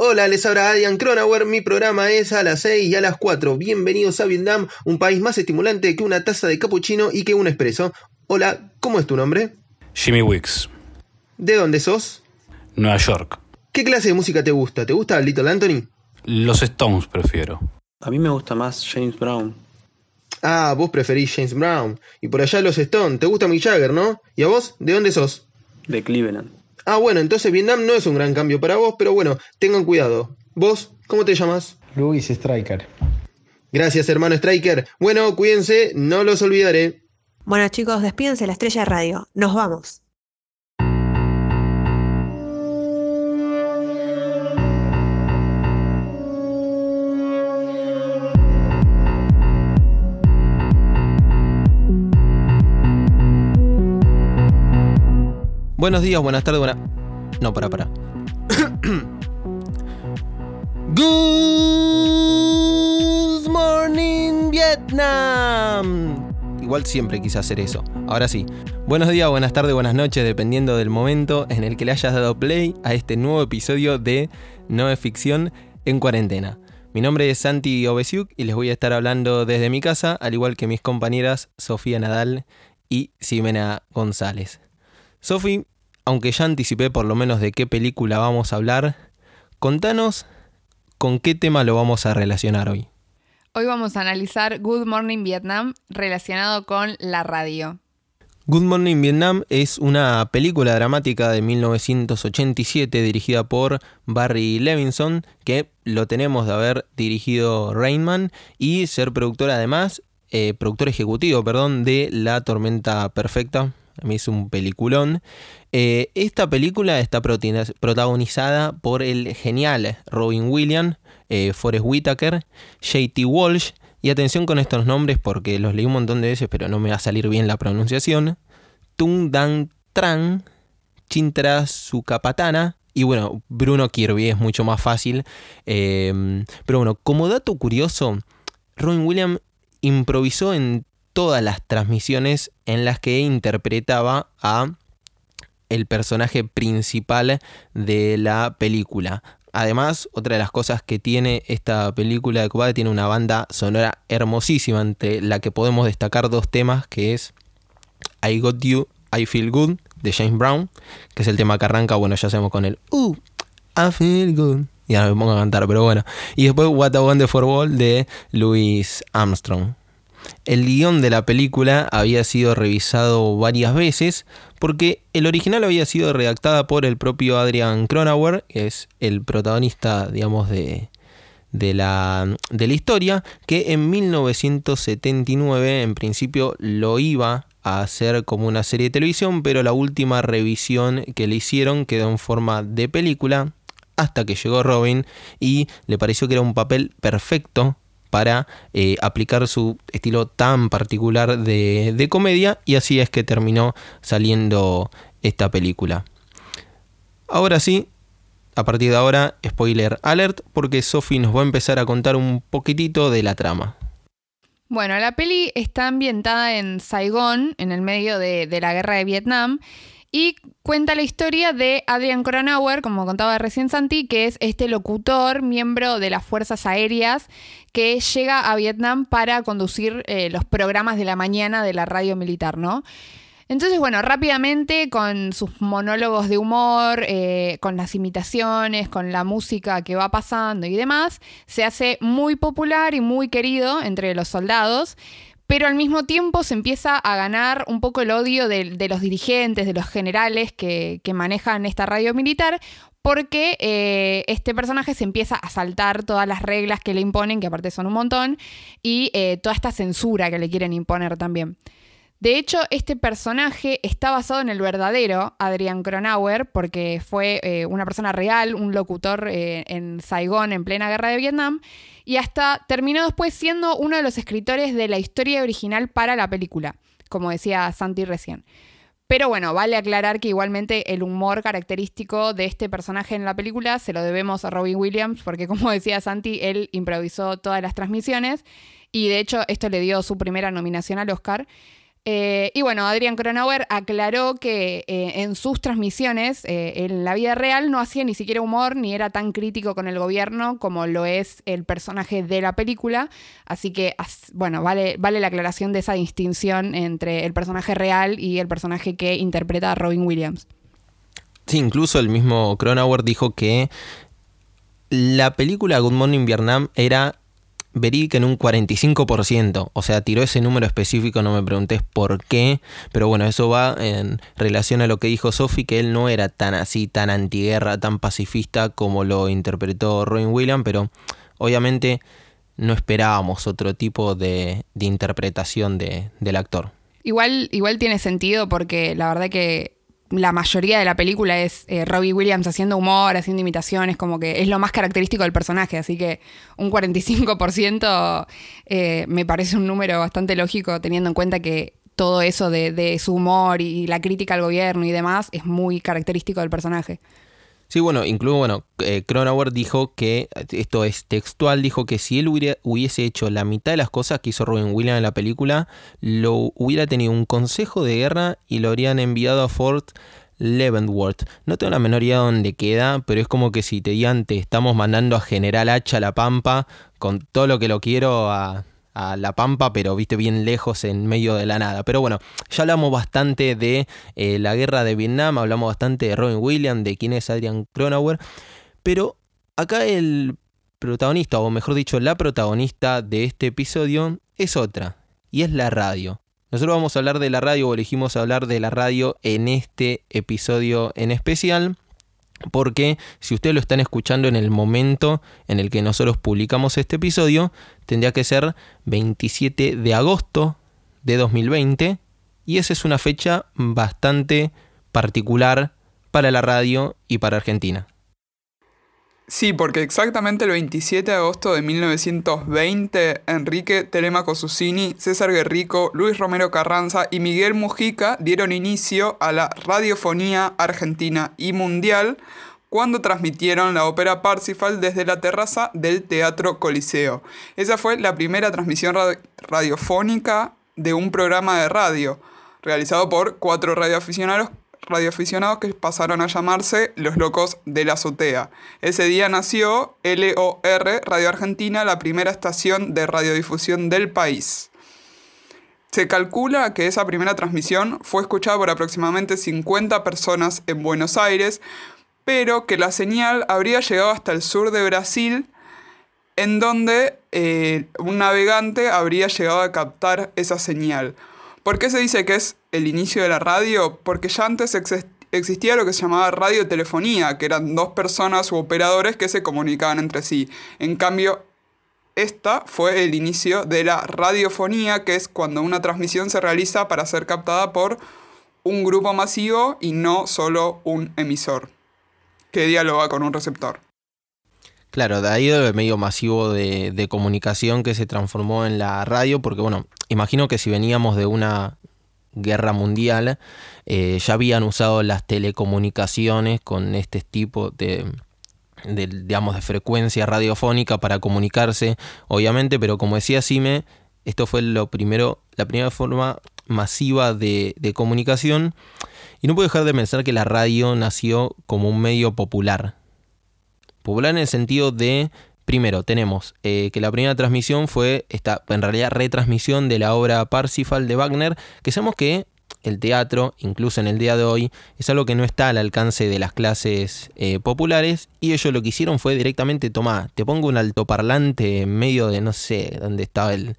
Hola, les habla Adrian Cronauer. Mi programa es a las 6 y a las 4. Bienvenidos a Vietnam, un país más estimulante que una taza de cappuccino y que un espresso. Hola, ¿cómo es tu nombre? Jimmy Wicks, ¿De dónde sos? Nueva York. ¿Qué clase de música te gusta? ¿Te gusta Little Anthony? Los Stones prefiero. A mí me gusta más James Brown. Ah, vos preferís James Brown. Y por allá los Stones. ¿Te gusta Mick Jagger, no? ¿Y a vos? ¿De dónde sos? De Cleveland. Ah, bueno, entonces Vietnam no es un gran cambio para vos, pero bueno, tengan cuidado. ¿Vos? ¿Cómo te llamas? Luis Striker. Gracias, hermano Striker. Bueno, cuídense, no los olvidaré. Bueno chicos, despídense de la estrella de radio. Nos vamos. Buenos días, buenas tardes, buenas. No, para, para. Good morning, Vietnam. Igual siempre quise hacer eso. Ahora sí. Buenos días, buenas tardes, buenas noches, dependiendo del momento en el que le hayas dado play a este nuevo episodio de No es ficción en cuarentena. Mi nombre es Santi Obesiuk y les voy a estar hablando desde mi casa, al igual que mis compañeras Sofía Nadal y Ximena González. Sofi, aunque ya anticipé por lo menos de qué película vamos a hablar, contanos con qué tema lo vamos a relacionar hoy. Hoy vamos a analizar Good Morning Vietnam relacionado con la radio. Good Morning Vietnam es una película dramática de 1987 dirigida por Barry Levinson, que lo tenemos de haber dirigido Rainman y ser productor además, eh, productor ejecutivo, perdón, de La Tormenta Perfecta. Mí es un peliculón. Eh, esta película está protagonizada por el genial Robin Williams, eh, Forrest Whitaker, JT Walsh, y atención con estos nombres porque los leí un montón de veces, pero no me va a salir bien la pronunciación. Tung Dan Tran, Chintra Sukapatana. Y bueno, Bruno Kirby es mucho más fácil. Eh, pero bueno, como dato curioso, Robin Williams improvisó en todas las transmisiones en las que interpretaba a el personaje principal de la película. Además, otra de las cosas que tiene esta película de Cobade tiene una banda sonora hermosísima, entre la que podemos destacar dos temas, que es I Got You, I Feel Good, de James Brown, que es el tema que arranca, bueno, ya sabemos con el Uh, I Feel Good. Y ahora me pongo a cantar, pero bueno. Y después What a Wonderful World de Louis Armstrong. El guion de la película había sido revisado varias veces porque el original había sido redactada por el propio Adrian Cronauer, que es el protagonista, digamos, de, de, la, de la historia, que en 1979 en principio lo iba a hacer como una serie de televisión, pero la última revisión que le hicieron quedó en forma de película hasta que llegó Robin y le pareció que era un papel perfecto para eh, aplicar su estilo tan particular de, comedia y así es que terminó saliendo esta película. Ahora sí, a partir de ahora, spoiler alert, porque Sophie nos va a empezar a contar un poquitito de la trama. Bueno, la peli está ambientada en Saigón, en el medio de la guerra de Vietnam, y cuenta la historia de Adrian Cronauer, como contaba recién Santi, que es este locutor, miembro de las Fuerzas Aéreas, que llega a Vietnam para conducir eh, los programas de la mañana de la radio militar, ¿no? Entonces, bueno, rápidamente con sus monólogos de humor, eh, con las imitaciones, con la música que va pasando y demás, se hace muy popular y muy querido entre los soldados pero al mismo tiempo se empieza a ganar un poco el odio de, los dirigentes, de los generales que, que, manejan esta radio militar, porque eh, este personaje se empieza a saltar todas las reglas que le imponen, que aparte son un montón, y eh, toda esta censura que le quieren imponer también. De hecho, este personaje está basado en el verdadero Adrian Cronauer, porque fue eh, una persona real, un locutor eh, en Saigón en plena guerra de Vietnam, y hasta terminó después siendo uno de los escritores de la historia original para la película, como decía Santi recién. Pero bueno, vale aclarar que igualmente el humor característico de este personaje en la película se lo debemos a Robin Williams, porque como decía Santi, él improvisó todas las transmisiones y de hecho esto le dio su primera nominación al Oscar. Eh, y bueno, Adrian Cronauer aclaró que eh, en sus transmisiones, eh, en la vida real, no hacía ni siquiera humor ni era tan crítico con el gobierno como lo es el personaje de la película. Así que, bueno, vale, vale la aclaración de esa distinción entre el personaje real y el personaje que interpreta a Robin Williams. Sí, incluso el mismo Cronauer dijo que la película Good Morning Vietnam era verídica en un 45%. O sea, tiró ese número específico, no me preguntes por qué. Pero bueno, eso va en relación a lo que dijo Sophie, que él no era tan así, tan antiguerra, tan pacifista como lo interpretó Robin Williams. Pero obviamente no esperábamos otro tipo de, interpretación del actor. Igual, igual tiene sentido porque la verdad que la mayoría de la película es eh, Robbie Williams haciendo humor, haciendo imitaciones, como que es lo más característico del personaje, así que un 45% eh, me parece un número bastante lógico teniendo en cuenta que todo eso de, de su humor y la crítica al gobierno y demás es muy característico del personaje. Sí, bueno, incluso, bueno, eh, Cronauer dijo que, esto es textual, dijo que si él hubiese hecho la mitad de las cosas que hizo Robin Williams en la película, lo hubiera tenido un consejo de guerra y lo habrían enviado a Fort Leavenworth. No tengo la menor idea de dónde queda, pero es como que si te digan te estamos mandando a General Hacha la Pampa con todo lo que lo quiero a a La Pampa, pero viste bien lejos en medio de la nada. Pero bueno, ya hablamos bastante de eh, la guerra de Vietnam, hablamos bastante de Robin Williams, de quién es Adrian Cronauer, pero acá el protagonista, o mejor dicho, la protagonista de este episodio es otra, y es la radio. Nosotros vamos a hablar de la radio, o elegimos hablar de la radio en este episodio en especial porque si ustedes lo están escuchando en el momento en el que nosotros publicamos este episodio, tendría que ser 27 de agosto de 2020 y esa es una fecha bastante particular para la radio y para Argentina. Sí, porque exactamente el 27 de agosto de 1920, Enrique Telemaco Susini, César Guerrico, Luis Romero Carranza y Miguel Mujica dieron inicio a la radiofonía argentina y mundial cuando transmitieron la ópera Parsifal desde la terraza del Teatro Coliseo. Esa fue la primera transmisión radiofónica de un programa de radio, realizado por cuatro radioaficionados radioaficionados que pasaron a llamarse Los Locos de la Azotea. Ese día nació LOR Radio Argentina, la primera estación de radiodifusión del país. Se calcula que esa primera transmisión fue escuchada por aproximadamente 50 personas en Buenos Aires, pero que la señal habría llegado hasta el sur de Brasil, en donde eh, un navegante habría llegado a captar esa señal. ¿Por qué se dice que es el inicio de la radio? Porque ya antes existía lo que se llamaba radiotelefonía, que eran dos personas u operadores que se comunicaban entre sí. En cambio, esta fue el inicio de la radiofonía, que es cuando una transmisión se realiza para ser captada por un grupo masivo y no solo un emisor, que dialoga con un receptor. Claro, de ahí el medio masivo de, de, comunicación que se transformó en la radio, porque bueno, imagino que si veníamos de una guerra mundial, eh, ya habían usado las telecomunicaciones con este tipo de, digamos, de frecuencia radiofónica para comunicarse, obviamente, pero como decía Sime, esto fue lo primero, la primera forma masiva de, de comunicación. Y no puedo dejar de pensar que la radio nació como un medio popular. Popular en el sentido de Primero, tenemos eh, que la primera transmisión fue esta, en realidad, retransmisión de la obra Parsifal de Wagner, que sabemos que el teatro, incluso en el día de hoy, es algo que no está al alcance de las clases eh, populares, y ellos lo que hicieron fue directamente, tomar, te pongo un altoparlante en medio de, no sé, dónde estaba el,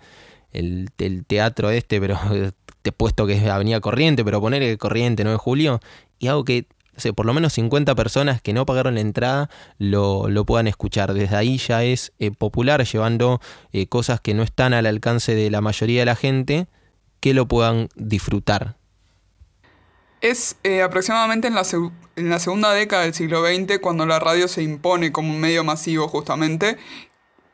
el, teatro este, pero te he puesto que es Avenida Corriente, pero poner Corriente 9 de julio, y hago que por lo menos 50 personas que no pagaron la entrada lo, puedan escuchar. Desde ahí ya es eh, popular, llevando eh, cosas que no están al alcance de la mayoría de la gente, que lo puedan disfrutar. Es eh, aproximadamente en la, en la segunda década del siglo XX cuando la radio se impone como un medio masivo justamente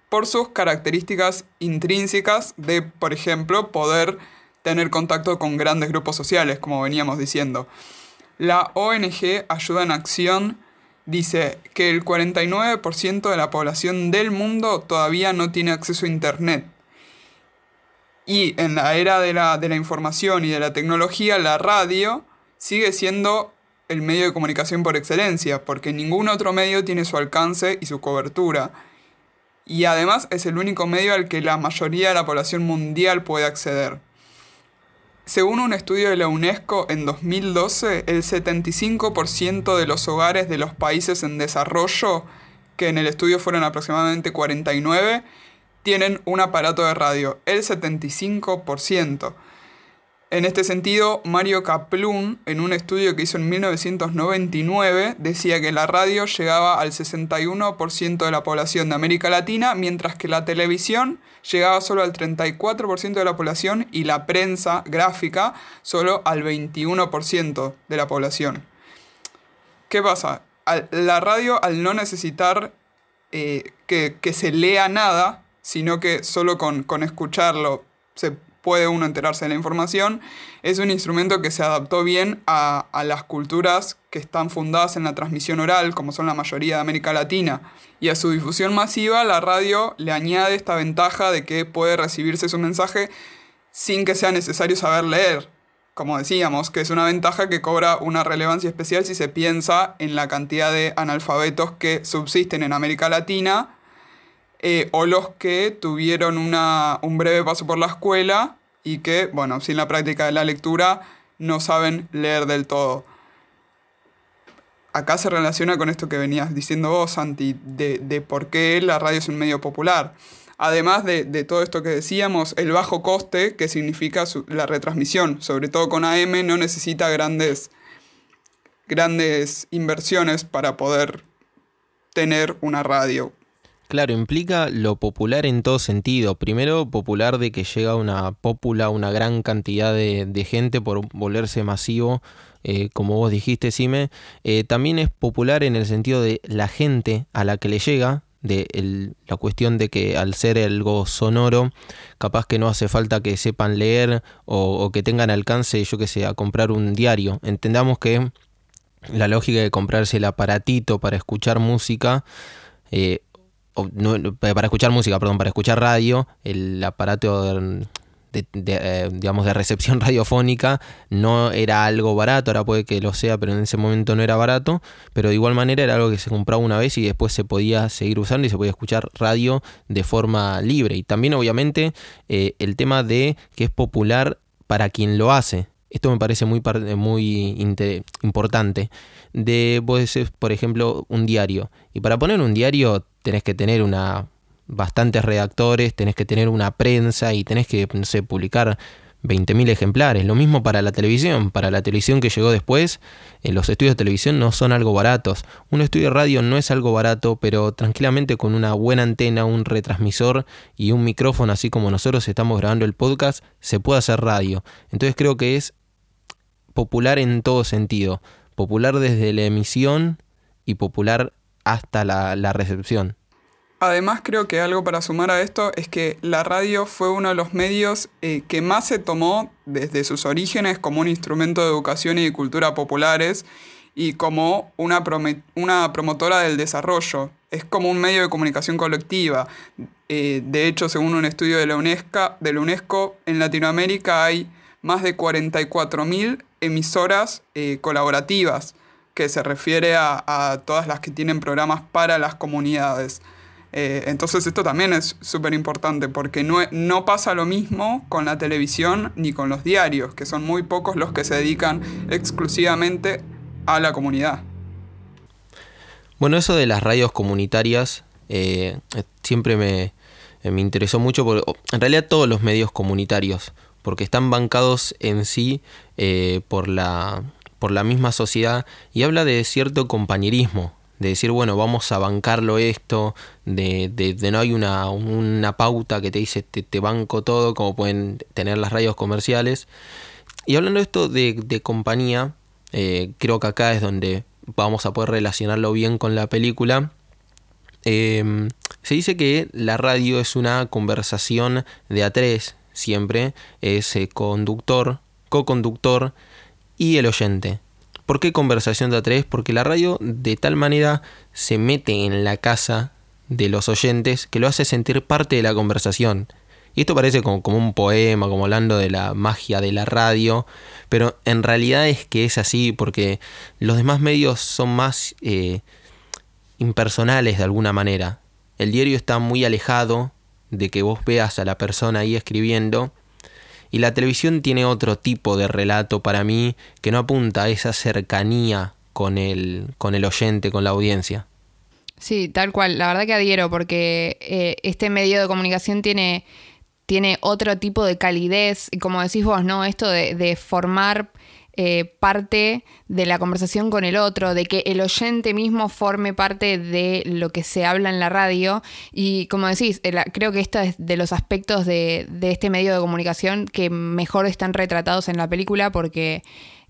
por sus características intrínsecas de, por ejemplo, poder tener contacto con grandes grupos sociales, como veníamos diciendo. La ONG Ayuda en Acción dice que el 49% de la población del mundo todavía no tiene acceso a Internet. Y en la era de la, de la información y de la tecnología, la radio sigue siendo el medio de comunicación por excelencia, porque ningún otro medio tiene su alcance y su cobertura. Y además es el único medio al que la mayoría de la población mundial puede acceder. Según un estudio de la UNESCO en 2012, el 75% de los hogares de los países en desarrollo, que en el estudio fueron aproximadamente 49, tienen un aparato de radio. El 75%. En este sentido, Mario Kaplun, en un estudio que hizo en 1999, decía que la radio llegaba al 61% de la población de América Latina, mientras que la televisión llegaba solo al 34% de la población y la prensa gráfica solo al 21% de la población. ¿Qué pasa? la radio, al no necesitar eh, que, se lea nada, sino que solo con, con escucharlo se puede uno enterarse de la información, es un instrumento que se adaptó bien a, las culturas que están fundadas en la transmisión oral, como son la mayoría de América Latina. Y a su difusión masiva, la radio le añade esta ventaja de que puede recibirse su mensaje sin que sea necesario saber leer. Como decíamos, que es una ventaja que cobra una relevancia especial si se piensa en la cantidad de analfabetos que subsisten en América Latina eh, o los que tuvieron una, un breve paso por la escuela y que, bueno, sin la práctica de la lectura no saben leer del todo. Acá se relaciona con esto que venías diciendo vos, Santi, de, de por qué la radio es un medio popular. Además de, de, todo esto que decíamos, el bajo coste, que significa la retransmisión, sobre todo con AM, no necesita grandes, grandes inversiones para poder tener una radio. Claro, implica lo popular en todo sentido. Primero, popular de que llega una pópula, una gran cantidad de, gente por volverse masivo, eh, como vos dijiste, Sime. Eh, también es popular en el sentido de la gente a la que le llega, de la cuestión de que al ser algo sonoro, capaz que no hace falta que sepan leer o, que tengan alcance, yo que sé, a comprar un diario. Entendamos que la lógica de comprarse el aparatito para escuchar música eh, para escuchar música, perdón, para escuchar radio, el aparato de, eh, digamos, de recepción radiofónica no era algo barato, ahora puede que lo sea, pero en ese momento no era barato, pero de igual manera era algo que se compraba una vez y después se podía seguir usando y se podía escuchar radio de forma libre. Y también obviamente eh, el tema de que es popular para quien lo hace. Esto me parece muy, muy importante. De, vos por ejemplo, un diario. Y para poner un diario tenés que tener una bastantes redactores, tenés que tener una prensa y tenés que, no sé, publicar 20.000 ejemplares. Lo mismo para la televisión. Para la televisión que llegó después, eh, los estudios de televisión no son algo baratos. Un estudio de radio no es algo barato, pero tranquilamente con una buena antena, un retransmisor y un micrófono, así como nosotros estamos grabando el podcast, se puede hacer radio. Entonces creo que es popular en todo sentido. Popular desde la emisión y popular hasta la, recepción. Además creo que algo para sumar a esto es que la radio fue uno de los medios eh, que más se tomó desde sus orígenes como un instrumento de educación y de cultura populares y como una, una promotora del desarrollo. Es como un medio de comunicación colectiva. Eh, de hecho, según un estudio de la UNESCO, de la UNESCO en Latinoamérica hay más de 44.000 emisoras eh, colaborativas que se refiere a, todas las que tienen programas para las comunidades. Eh, entonces esto también es súper importante porque no, no pasa lo mismo con la televisión ni con los diarios, que son muy pocos los que se dedican exclusivamente a la comunidad. Bueno, eso de las radios comunitarias eh, siempre me, me, interesó mucho, porque, en realidad todos los medios comunitarios, porque están bancados en sí eh, por la por la misma sociedad y habla de cierto compañerismo, de decir, bueno, vamos a bancarlo esto, de, de, no hay una, una, pauta que te dice te, banco todo, como pueden tener las radios comerciales. Y hablando de esto de, compañía, eh, creo que acá es donde vamos a poder relacionarlo bien con la película. Em, se dice que la radio es una conversación de a tres, siempre, es eh, conductor, co-conductor, y el oyente. ¿Por qué conversación de a tres? Porque la radio de tal manera se mete en la casa de los oyentes que lo hace sentir parte de la conversación. Y esto parece como, como un poema, como hablando de la magia de la radio, pero en realidad es que es así porque los demás medios son más eh, impersonales de alguna manera. El diario está muy alejado de que vos veas a la persona ahí escribiendo y la televisión tiene otro tipo de relato para mí que no apunta a esa cercanía con el, con el oyente, con la audiencia. Sí, tal cual. La verdad que adhiero porque eh, este medio de comunicación tiene, tiene otro tipo de calidez y como decís vos, ¿no? Esto de, de formar eh, parte de la conversación con el otro, de que el oyente mismo forme parte de lo que se habla en la radio. Y como decís, creo que esto es de los aspectos de, de este medio de comunicación que mejor están retratados en la película porque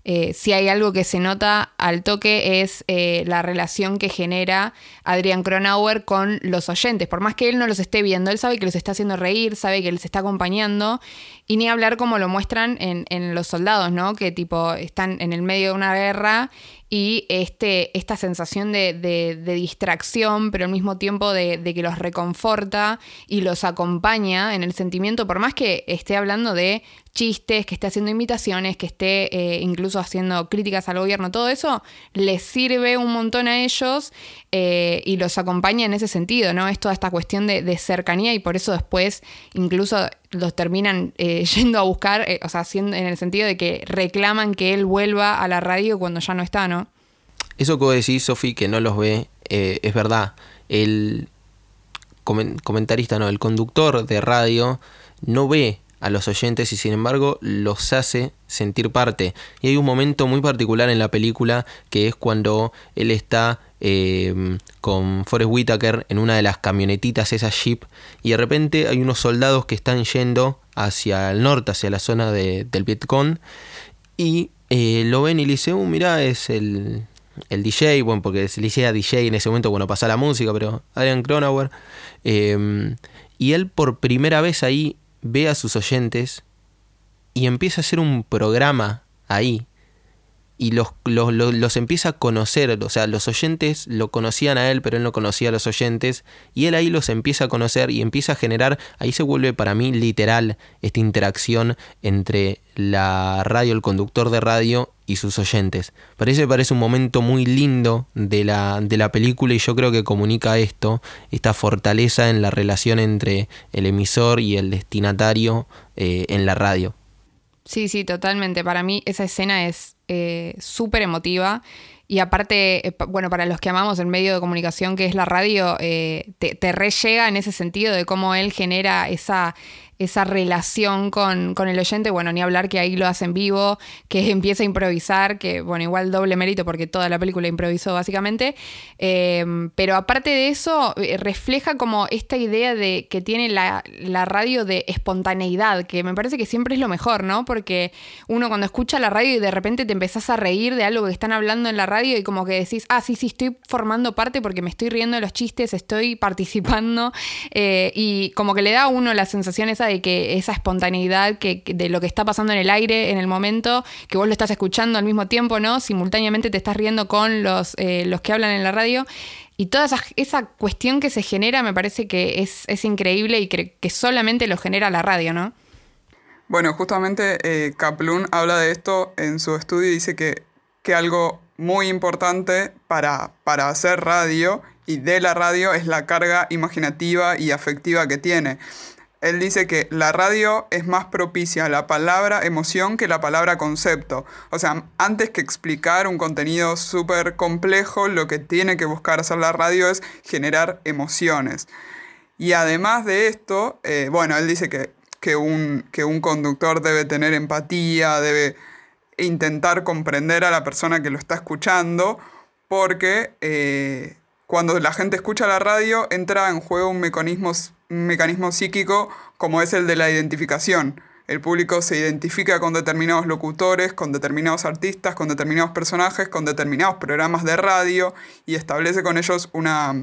eh, si hay algo que se nota al toque es eh, la relación que genera Adrián Cronauer con los oyentes. Por más que él no los esté viendo, él sabe que los está haciendo reír, sabe que les está acompañando. Y ni hablar como lo muestran en, en los soldados, ¿no? Que tipo están en el medio de una guerra y este, esta sensación de, distracción, pero al mismo tiempo de, que los reconforta y los acompaña en el sentimiento, por más que esté hablando de chistes, que esté haciendo imitaciones, que esté eh, incluso haciendo críticas al gobierno, todo eso les sirve un montón a ellos eh, y los acompaña en ese sentido, ¿no? Es toda esta cuestión de, cercanía y por eso después incluso los terminan eh, yendo a buscar, o sea, en el sentido de que reclaman que él vuelva a la radio cuando ya no está, ¿no? Eso que vos decís, Sofi, que no los ve, es verdad. El comentarista, no, el conductor de radio no ve a los oyentes y sin embargo los hace sentir parte. Y hay un momento muy particular en la película que es cuando él está em, con Forrest Whitaker en una de las camionetitas, esa jeep, y de repente hay unos soldados que están yendo hacia el norte, hacia la zona del Vietcong, y eh, lo ven y le dicen, uh, mirá, es el, el DJ, bueno, porque se le decía DJ en ese momento cuando pasa la música, pero Adrian Cronauer. Em, y él por primera vez ahí ve a sus oyentes y empieza a hacer un programa ahí. Y los, los, empieza a conocer, o sea, los oyentes lo conocían a él, pero él no conocía a los oyentes, y él ahí los empieza a conocer y empieza a generar, ahí se vuelve para mí literal esta interacción entre la radio, el conductor de radio y sus oyentes. Parece, parece un momento muy lindo de la, de la película y yo creo que comunica esto, esta fortaleza en la relación entre el emisor y el destinatario eh, en la radio. Sí, sí, totalmente. Para mí esa escena es eh, súper emotiva. Y aparte, eh, bueno, para los que amamos el medio de comunicación que es la radio, te, te re llega en ese sentido de cómo él genera esa, esa relación con, el oyente, bueno, ni hablar que ahí lo hace en vivo, que empieza a improvisar, que bueno, igual doble mérito porque toda la película improvisó básicamente, em, pero aparte de eso, eh, refleja como esta idea de que tiene la, radio de espontaneidad, que me parece que siempre es lo mejor, ¿no? Porque uno cuando escucha la radio y de repente te empezás a reír de algo que están hablando en la radio y como que decís, ah, sí, sí, estoy formando parte porque me estoy riendo de los chistes, estoy participando, eh, y como que le da a uno la sensación esa de que esa espontaneidad que, de lo que está pasando en el aire en el momento, que vos lo estás escuchando al mismo tiempo, ¿no? Simultáneamente te estás riendo con los, eh, los que hablan en la radio. Y toda esa, esa, cuestión que se genera me parece que es, es increíble y que, que, solamente lo genera la radio, ¿no? Bueno, justamente eh, Kaplun habla de esto en su estudio y dice que, que algo muy importante para, para hacer radio y de la radio es la carga imaginativa y afectiva que tiene. Él dice que la radio es más propicia a la palabra emoción que la palabra concepto. O sea, antes que explicar un contenido súper complejo, lo que tiene que buscar hacer la radio es generar emociones. Y además de esto, eh, bueno, él dice que, que, un, que un conductor debe tener empatía, debe intentar comprender a la persona que lo está escuchando, porque eh, cuando la gente escucha la radio entra en juego un mecanismo un mecanismo psíquico como es el de la identificación. El público se identifica con determinados locutores, con determinados artistas, con determinados personajes, con determinados programas de radio y establece con ellos una,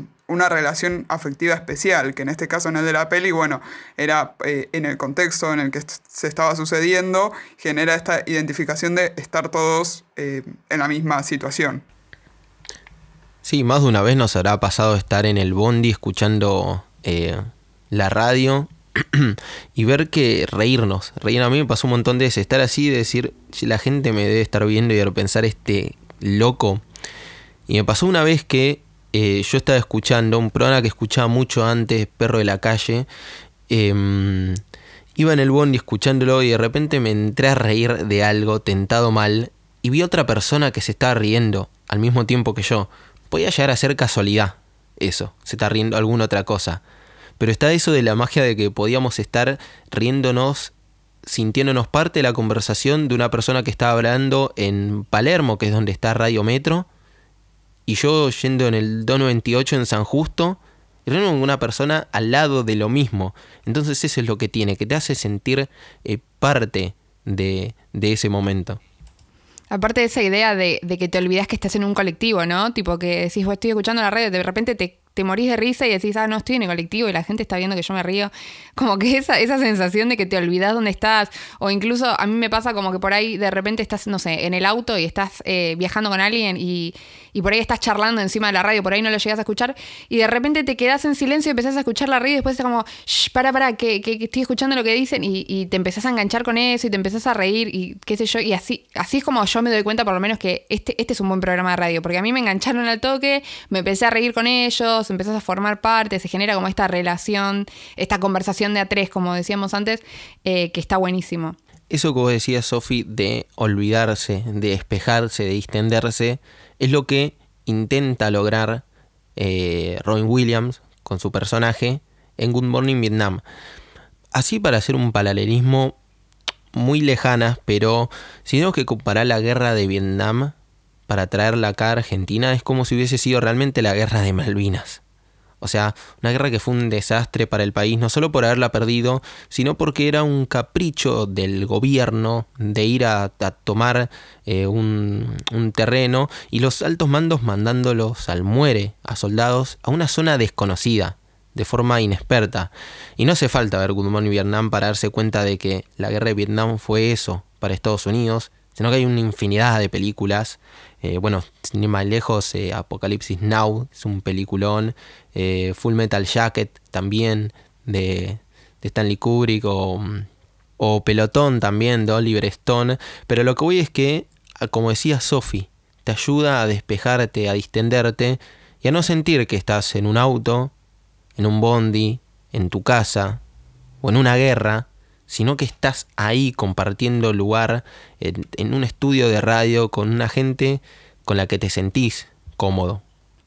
relación afectiva especial, que en este caso en el de la peli, bueno, era eh, en el contexto en el que se estaba sucediendo, genera esta identificación de estar todos eh, en la misma situación. Sí, más de una vez nos habrá pasado estar en el bondi escuchando eh, la radio y ver que reírnos. Reír a mí me pasó un montón de veces. Estar así de decir, "Si la gente me debe estar viendo y de pensar este loco. Y me pasó una vez que eh, yo estaba escuchando un programa que escuchaba mucho antes, Perro de la Calle. em, iba en el bondi escuchándolo y de repente me entré a reír de algo, tentado mal, y vi otra persona que se estaba riendo al mismo tiempo que yo. Podía llegar a ser casualidad eso, se está riendo alguna otra cosa. Pero está eso de la magia de que podíamos estar riéndonos, sintiéndonos parte de la conversación de una persona que estaba hablando en Palermo, que es donde está Radio Metro, y yo yendo en el 298 en San Justo, riendo con una persona al lado de lo mismo. Entonces eso es lo que tiene, que te hace sentir eh, parte de, de ese momento. Aparte de esa idea de, de que te olvidas que estás en un colectivo, ¿no? Tipo que decís, "Bueno, estoy escuchando la radio, de repente te, te morís de risa y decís, ah, no, estoy en el colectivo y la gente está viendo que yo me río. Como que esa, esa sensación de que te olvidas dónde estás. O incluso a mí me pasa como que por ahí de repente estás, no sé, en el auto y estás eh, viajando con alguien y, y por ahí estás charlando encima de la radio, por ahí no lo llegas a escuchar y de repente te quedas en silencio y empezás a escuchar la radio y después es como, para, para, que, que- que estoy escuchando lo que dicen y, y te empezás a enganchar con eso y te empezás a reír y qué sé yo. Y así, así es como yo me doy cuenta por lo menos que este, este es un buen programa de radio, porque a mí me engancharon al toque, me empecé a reír con ellos, empezás a formar parte, se genera como esta relación, esta conversación de a tres, como decíamos antes, eh, que está buenísimo. Eso que vos decías, Sofi, de olvidarse, de despejarse, de distenderse, es lo que intenta lograr eh, Robin Williams con su personaje en Good Morning Vietnam. Así para hacer un paralelismo muy lejanas, pero si tenemos que comparar la guerra de Vietnam para traerla acá a Argentina, es como si hubiese sido realmente la guerra de Malvinas. O sea, una guerra que fue un desastre para el país, no solo por haberla perdido, sino porque era un capricho del gobierno de ir a, tomar eh, un, terreno y los altos mandos mandándolos al muere a soldados a una zona desconocida, de forma inexperta. Y no hace falta ver Good Morning Vietnam para darse cuenta de que la guerra de Vietnam fue eso para Estados Unidos, sino que hay una infinidad de películas. Eh, bueno, ir más lejos, eh, Apocalipsis Now es un peliculón. eh, Full Metal Jacket también de, Stanley Kubrick o, o Pelotón también de Oliver Stone. Pero lo que voy es que, a- como decía Sophie, te ayuda a despejarte, a distenderte y a no sentir que estás en un auto, en un bondi, en tu casa o en una guerra, sino que estás ahí compartiendo lugar en, un estudio de radio con una gente con la que te sentís cómodo.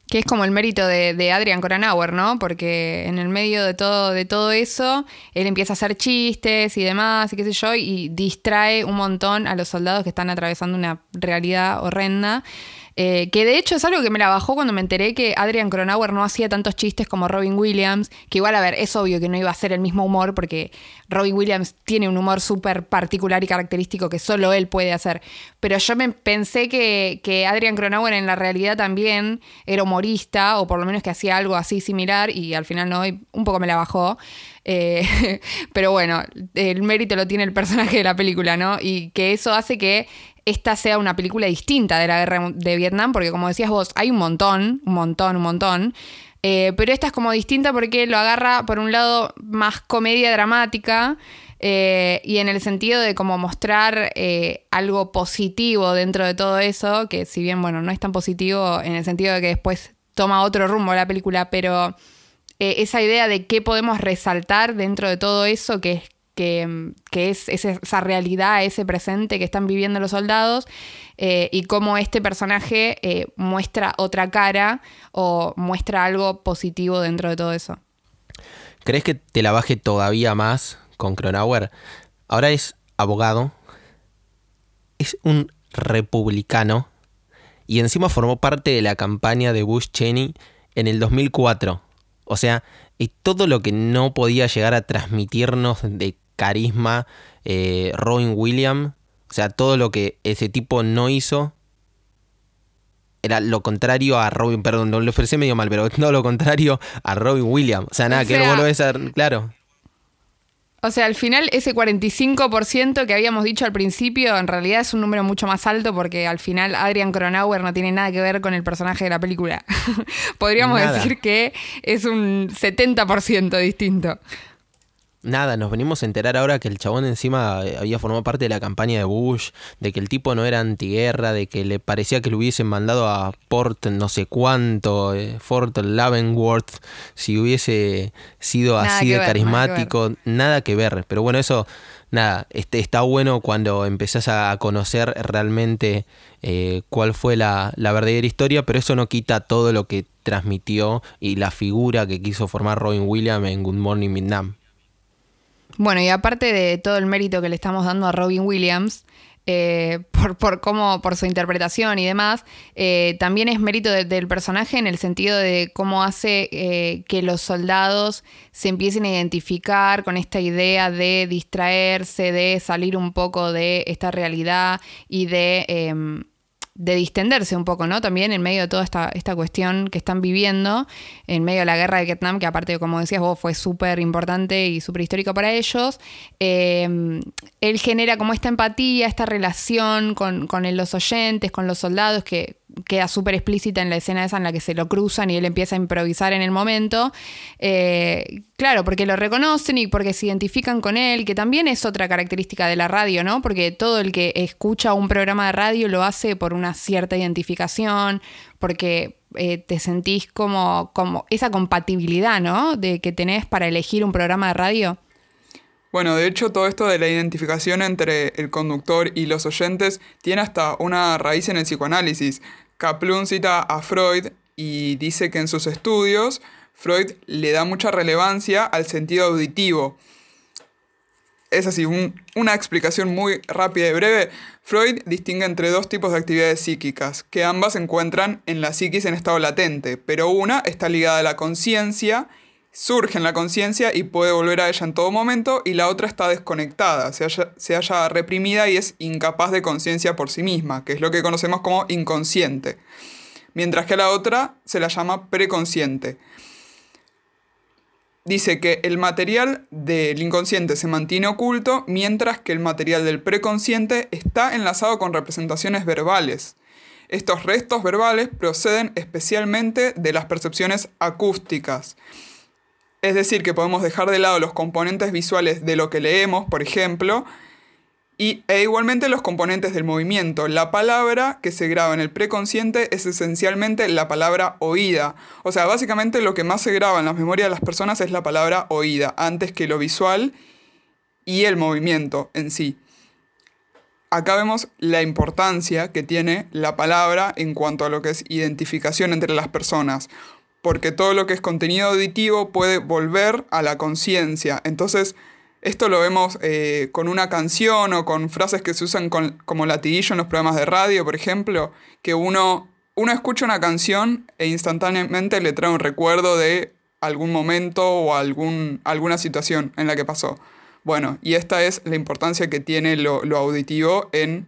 Que es como el mérito de, de Adrian Cronauer, ¿no? Porque en el medio de todo, de todo eso, él empieza a hacer chistes y demás, y qué sé yo, y distrae un montón a los soldados que están atravesando una realidad horrenda. Eh, que de hecho es algo que me la bajó cuando me enteré que Adrian Cronauer no hacía tantos chistes como Robin Williams, que igual, a ver, es obvio que no iba a ser el mismo humor porque Robin Williams tiene un humor súper particular y característico que solo él puede hacer. Pero yo me pensé que, que Adrian Cronauer en la realidad también era humorista, o por lo menos que hacía algo así similar, y al final no, y un poco me la bajó. Eh, pero bueno, el mérito lo tiene el personaje de la película, ¿no? Y que eso hace que esta sea una película distinta de la guerra de Vietnam, porque como decías vos, hay un montón, un montón, un montón. Eh, pero esta es como distinta porque lo agarra, por un lado, más comedia dramática. eh, y en el sentido de como mostrar eh, algo positivo dentro de todo eso, que si bien, bueno, no es tan positivo en el sentido de que después toma otro rumbo la película, pero esa idea de qué podemos resaltar dentro de todo eso, que es, que, es esa realidad, ese presente que están viviendo los soldados, eh, y cómo este personaje eh, muestra otra cara o muestra algo positivo dentro de todo eso. ¿Crees que te la baje todavía más con Cronauer? Ahora es abogado, es un republicano y encima formó parte de la campaña de Bush Cheney en el 2004. O sea, y todo lo que no podía llegar a transmitirnos de carisma eh, Robin Williams, o sea, todo lo que ese tipo no hizo, era lo contrario a Robin, perdón, no lo expresé medio mal, pero no lo contrario a Robin Williams. O sea, nada, O que vos lo ves a- claro. O sea, al final ese 45% que habíamos dicho al principio en realidad es un número mucho más alto porque al final Adrian Cronauer no tiene nada que ver con el personaje de la película. Podríamos Nada. decir que es un 70% distinto. Nada, nos venimos a enterar ahora que el chabón encima eh, había formado parte de la campaña de Bush, de que el tipo no era antiguerra, de que le parecía que lo hubiesen mandado a Port no sé cuánto, eh, Fort Leavenworth, si hubiese sido Nada así de ver, nada que carismático, nada que ver. Pero bueno, eso, nada, este, está bueno cuando empezás a conocer realmente eh, cuál fue la, la verdadera historia, pero eso no quita todo lo que transmitió y la figura que quiso formar Robin Williams en Good Morning Vietnam. Bueno, y aparte de todo el mérito que le estamos dando a Robin Williams, eh, por, por cómo, por su interpretación y demás, eh, también es mérito de- del personaje en el sentido de cómo hace eh, que los soldados se empiecen a identificar con esta idea de distraerse, de salir un poco de esta realidad y de, em, de distenderse un poco, ¿no? También en medio de toda esta, esta cuestión que están viviendo, en medio de la guerra de Vietnam, que aparte, como decías vos, fue súper importante y súper histórico para ellos, eh, él genera como esta empatía, esta relación con, con los oyentes, con los soldados, que queda súper explícita en la escena esa en la que se lo cruzan y él empieza a improvisar en el momento. Eh, claro, porque lo reconocen y porque se identifican con él, que también es otra característica de la radio, ¿no? Porque todo el que escucha un programa de radio lo hace por una cierta identificación, porque eh, te sentís como, como esa compatibilidad, ¿no? De que tenés para elegir un programa de radio. Bueno, de hecho, todo esto de la identificación entre el conductor y los oyentes tiene hasta una raíz en el psicoanálisis. Kaplun cita a Freud y dice que en sus estudios Freud le da mucha relevancia al sentido auditivo. Es así, un- una explicación muy rápida y breve. Freud distingue entre dos tipos de actividades psíquicas, que ambas se encuentran en la psiquis en estado latente, pero una está ligada a la conciencia surge en la conciencia y puede volver a ella en todo momento, y la otra está desconectada, se halla, se reprimida y es incapaz de conciencia por sí misma, que es lo que conocemos como inconsciente. Mientras que la otra se la llama preconsciente. Dice que el material del inconsciente se mantiene oculto, mientras que el material del preconsciente está enlazado con representaciones verbales. Estos restos verbales proceden especialmente de las percepciones acústicas. Es decir, que podemos dejar de lado los componentes visuales de lo que leemos, por ejemplo, y, e igualmente los componentes del movimiento. La palabra que se graba en el preconsciente es esencialmente la palabra oída. O sea, básicamente lo que más se graba en las memorias de las personas es la palabra oída, antes que lo visual y el movimiento en sí. Acá vemos la importancia que tiene la palabra en cuanto a lo que es identificación entre las personas porque todo lo que es contenido auditivo puede volver a la conciencia. Entonces, esto lo vemos eh, con una canción o con frases que se usan como latiguillo en los programas de radio, por ejemplo, que uno, uno escucha una canción e instantáneamente le trae un recuerdo de algún momento o algún, alguna situación en la que pasó. Bueno, y esta es la importancia que tiene lo, lo auditivo en,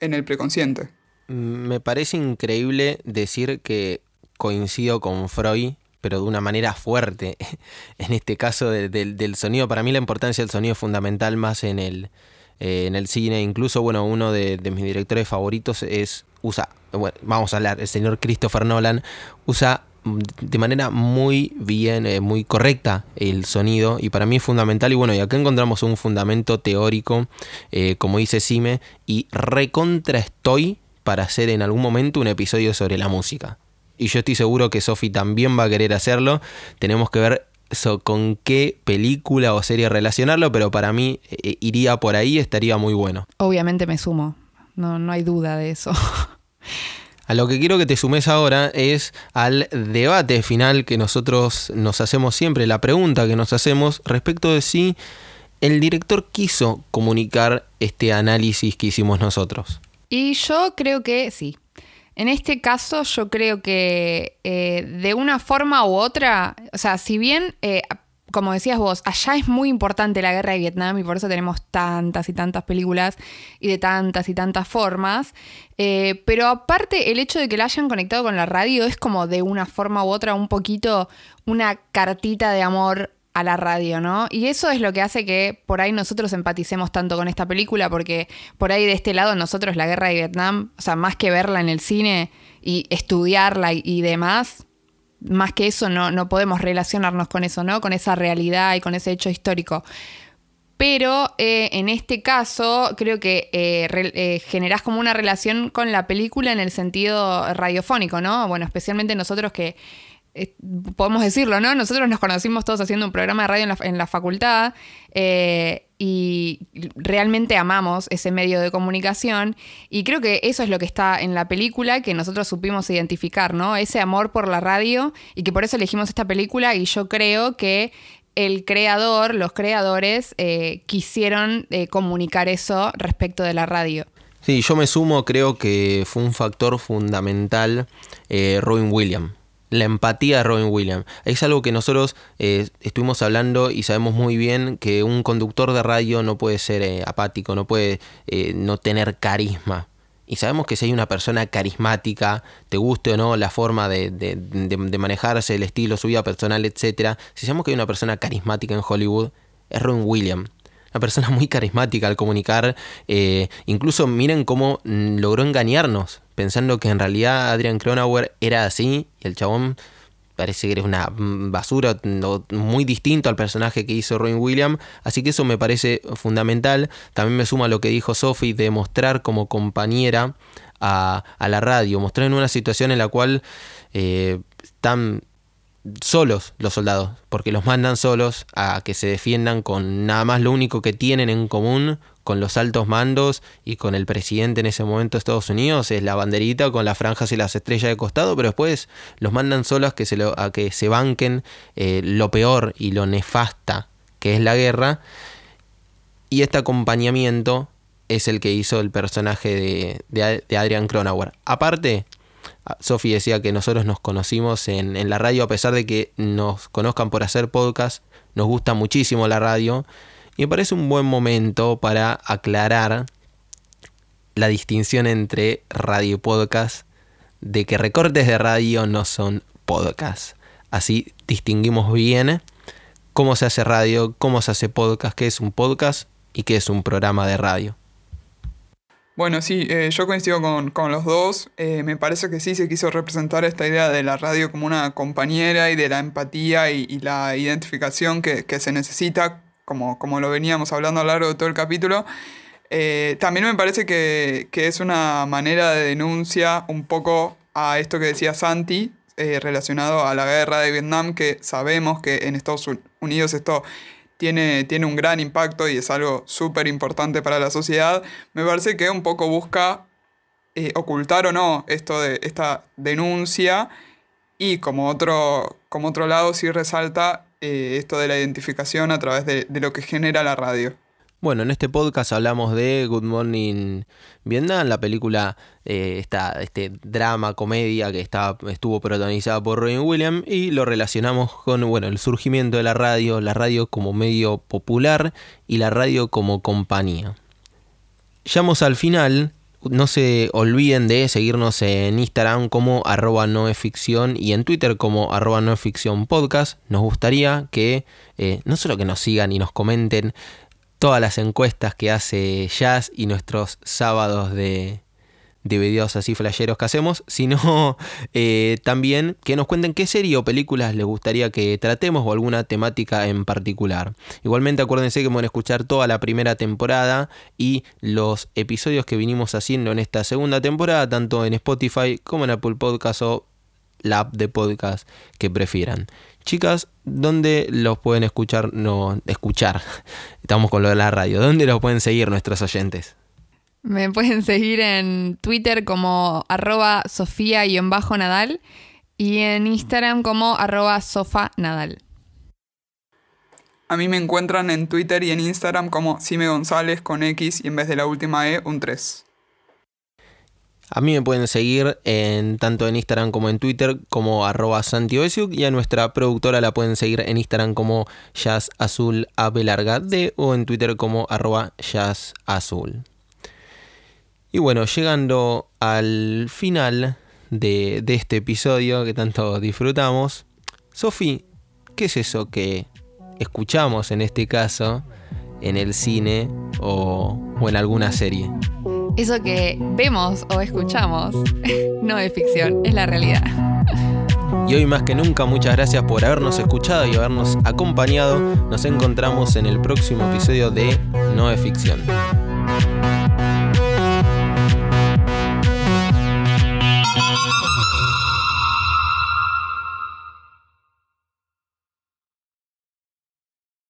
en el preconsciente. Me parece increíble decir que coincido con Freud, pero de una manera fuerte. En este caso de- del- sonido, para mí la importancia del sonido es fundamental más en el, eh, en el cine. Incluso, bueno, uno de, mis directores favoritos es, usa, bueno, vamos a hablar, el señor Christopher Nolan, usa de manera muy bien, eh, muy correcta el sonido y para mí es fundamental y bueno, y acá encontramos un fundamento teórico, eh, como dice Sime, y recontra estoy para hacer en algún momento un episodio sobre la música. Y yo estoy seguro que Sofi también va a querer hacerlo. Tenemos que ver so- con qué película o serie relacionarlo, pero para mí eh, iría por ahí, estaría muy bueno. Obviamente me sumo, no, no hay duda de eso. A lo que quiero que te sumes ahora es al debate final que nosotros nos hacemos siempre, la pregunta que nos hacemos respecto de si el director quiso comunicar este análisis que hicimos nosotros. Y yo creo que sí. En este caso, yo creo que eh, de una forma u otra, o sea, si bien, eh, como decías vos, allá es muy importante la guerra de Vietnam y por eso tenemos tantas y tantas películas y de tantas y tantas formas, eh, pero aparte el hecho de que la hayan conectado con la radio es como de una forma u otra un poquito una cartita de amor a la radio, ¿no? Y eso es lo que hace que por ahí nosotros empaticemos tanto con esta película, porque por ahí de este lado nosotros la guerra de Vietnam, o sea, más que verla en el cine y estudiarla y, demás, más que eso no, no podemos relacionarnos con eso, ¿no? Con esa realidad y con ese hecho histórico. Pero eh, en este caso creo que eh, eh, generás como una relación con la película en el sentido radiofónico, ¿no? Bueno, especialmente nosotros que podemos decirlo, ¿no? Nosotros nos conocimos todos haciendo un programa de radio en la, facultad eh, y realmente amamos ese medio de comunicación y creo que eso es lo que está en la película que nosotros supimos identificar, ¿no? Ese amor por la radio y que por eso elegimos esta película y yo creo que el creador, los creadores, eh, quisieron eh, comunicar eso respecto de la radio. Sí, yo me sumo, creo que fue un factor fundamental Robin Williams. La empatía de Robin Williams. Es algo que nosotros eh, estuvimos hablando y sabemos muy bien que un conductor de radio no puede ser eh, apático, no puede eh, no tener carisma. Y sabemos que si hay una persona carismática, te guste o no la forma de, de- de- manejarse, el estilo, su vida personal, etc. Si sabemos que hay una persona carismática en Hollywood, es Robin Williams. Una persona muy carismática al comunicar. incluso miren cómo mm, logró engañarnos, pensando que en realidad Adrian Cronauer era así y el chabón parece que eres una basura, muy distinto al personaje que hizo Robin Williams, así que eso me parece fundamental. También me suma lo que dijo Sophie de mostrar como compañera a, a la radio, mostrar en una situación en la cual eh, están solos los soldados, porque los mandan solos a que se defiendan con nada más lo único que tienen en común con los altos mandos y con el presidente en ese momento de Estados Unidos es la banderita con las franjas y las estrellas de costado, pero después los mandan solos que se, lo- a que se banquen eh, lo peor y lo nefasta que es la guerra. Y este acompañamiento es el que hizo el personaje de, de, Adrian Cronauer. Aparte, Sophie decía que nosotros nos conocimos en, en la radio, a pesar de que nos conozcan por hacer podcast, nos gusta muchísimo la radio. Y me parece un buen momento para aclarar la distinción entre radio y podcast, de que recortes de radio no son podcast. Así distinguimos bien cómo se hace radio, cómo se hace podcast, qué es un podcast y qué es un programa de radio. Bueno, sí, eh, yo coincido con, con los dos. Eh, me parece que sí se quiso representar esta idea de la radio como una compañera y de la empatía y, y la identificación que, que se necesita, como, como lo veníamos hablando a lo largo de todo el capítulo. Eh, también me parece que, que es una manera de denuncia un poco a esto que decía Santi, eh, relacionado a la guerra de Vietnam, que sabemos que en Estados Unidos esto tiene, tiene un gran impacto y es algo súper importante para la sociedad. Me parece que un poco busca eh, ocultar o no esto de esta denuncia y como otro, como otro lado sí resalta eh, esto de la identificación a través de, lo que genera la radio. Bueno, en este podcast hablamos de Good Morning Vietnam, la película, eh, este drama, comedia que está, estuvo protagonizada por Robin Williams y lo relacionamos con bueno, el surgimiento de la radio, la radio como medio popular y la radio como compañía. Llegamos al final, no se olviden de seguirnos en Instagram como arroba y en Twitter como arroba podcast. Nos gustaría que eh, no solo que nos sigan y nos comenten todas las encuestas que hace Jazz y nuestros sábados de, de videos así flasheros que hacemos, sino eh, también que nos cuenten qué serie o películas les gustaría que tratemos o alguna temática en particular. Igualmente acuérdense que pueden escuchar toda la primera temporada y los episodios que vinimos haciendo en esta segunda temporada, tanto en Spotify como en Apple Podcast o la app de podcast que prefieran. Chicas, ¿dónde los pueden escuchar? No, escuchar. Estamos con lo de la radio. ¿Dónde los pueden seguir nuestros oyentes? Me pueden seguir en Twitter como arroba sofía-nadal y en Instagram como arroba sofanadal. A mí me encuentran en Twitter y en Instagram como Sime González con X y en vez de la última E un 3. A mí me pueden seguir en, tanto en Instagram como en Twitter como arroba santiobesiuk y a nuestra productora la pueden seguir en Instagram como Jazz Azul larga D o en Twitter como arroba Jazz Azul. Y bueno, llegando al final de, de este episodio que tanto disfrutamos, Sofi, ¿qué es eso que escuchamos en este caso en el cine o, o en alguna serie? Eso que vemos o escuchamos no es ficción, es la realidad. Y hoy más que nunca muchas gracias por habernos escuchado y habernos acompañado. Nos encontramos en el próximo episodio de No es ficción.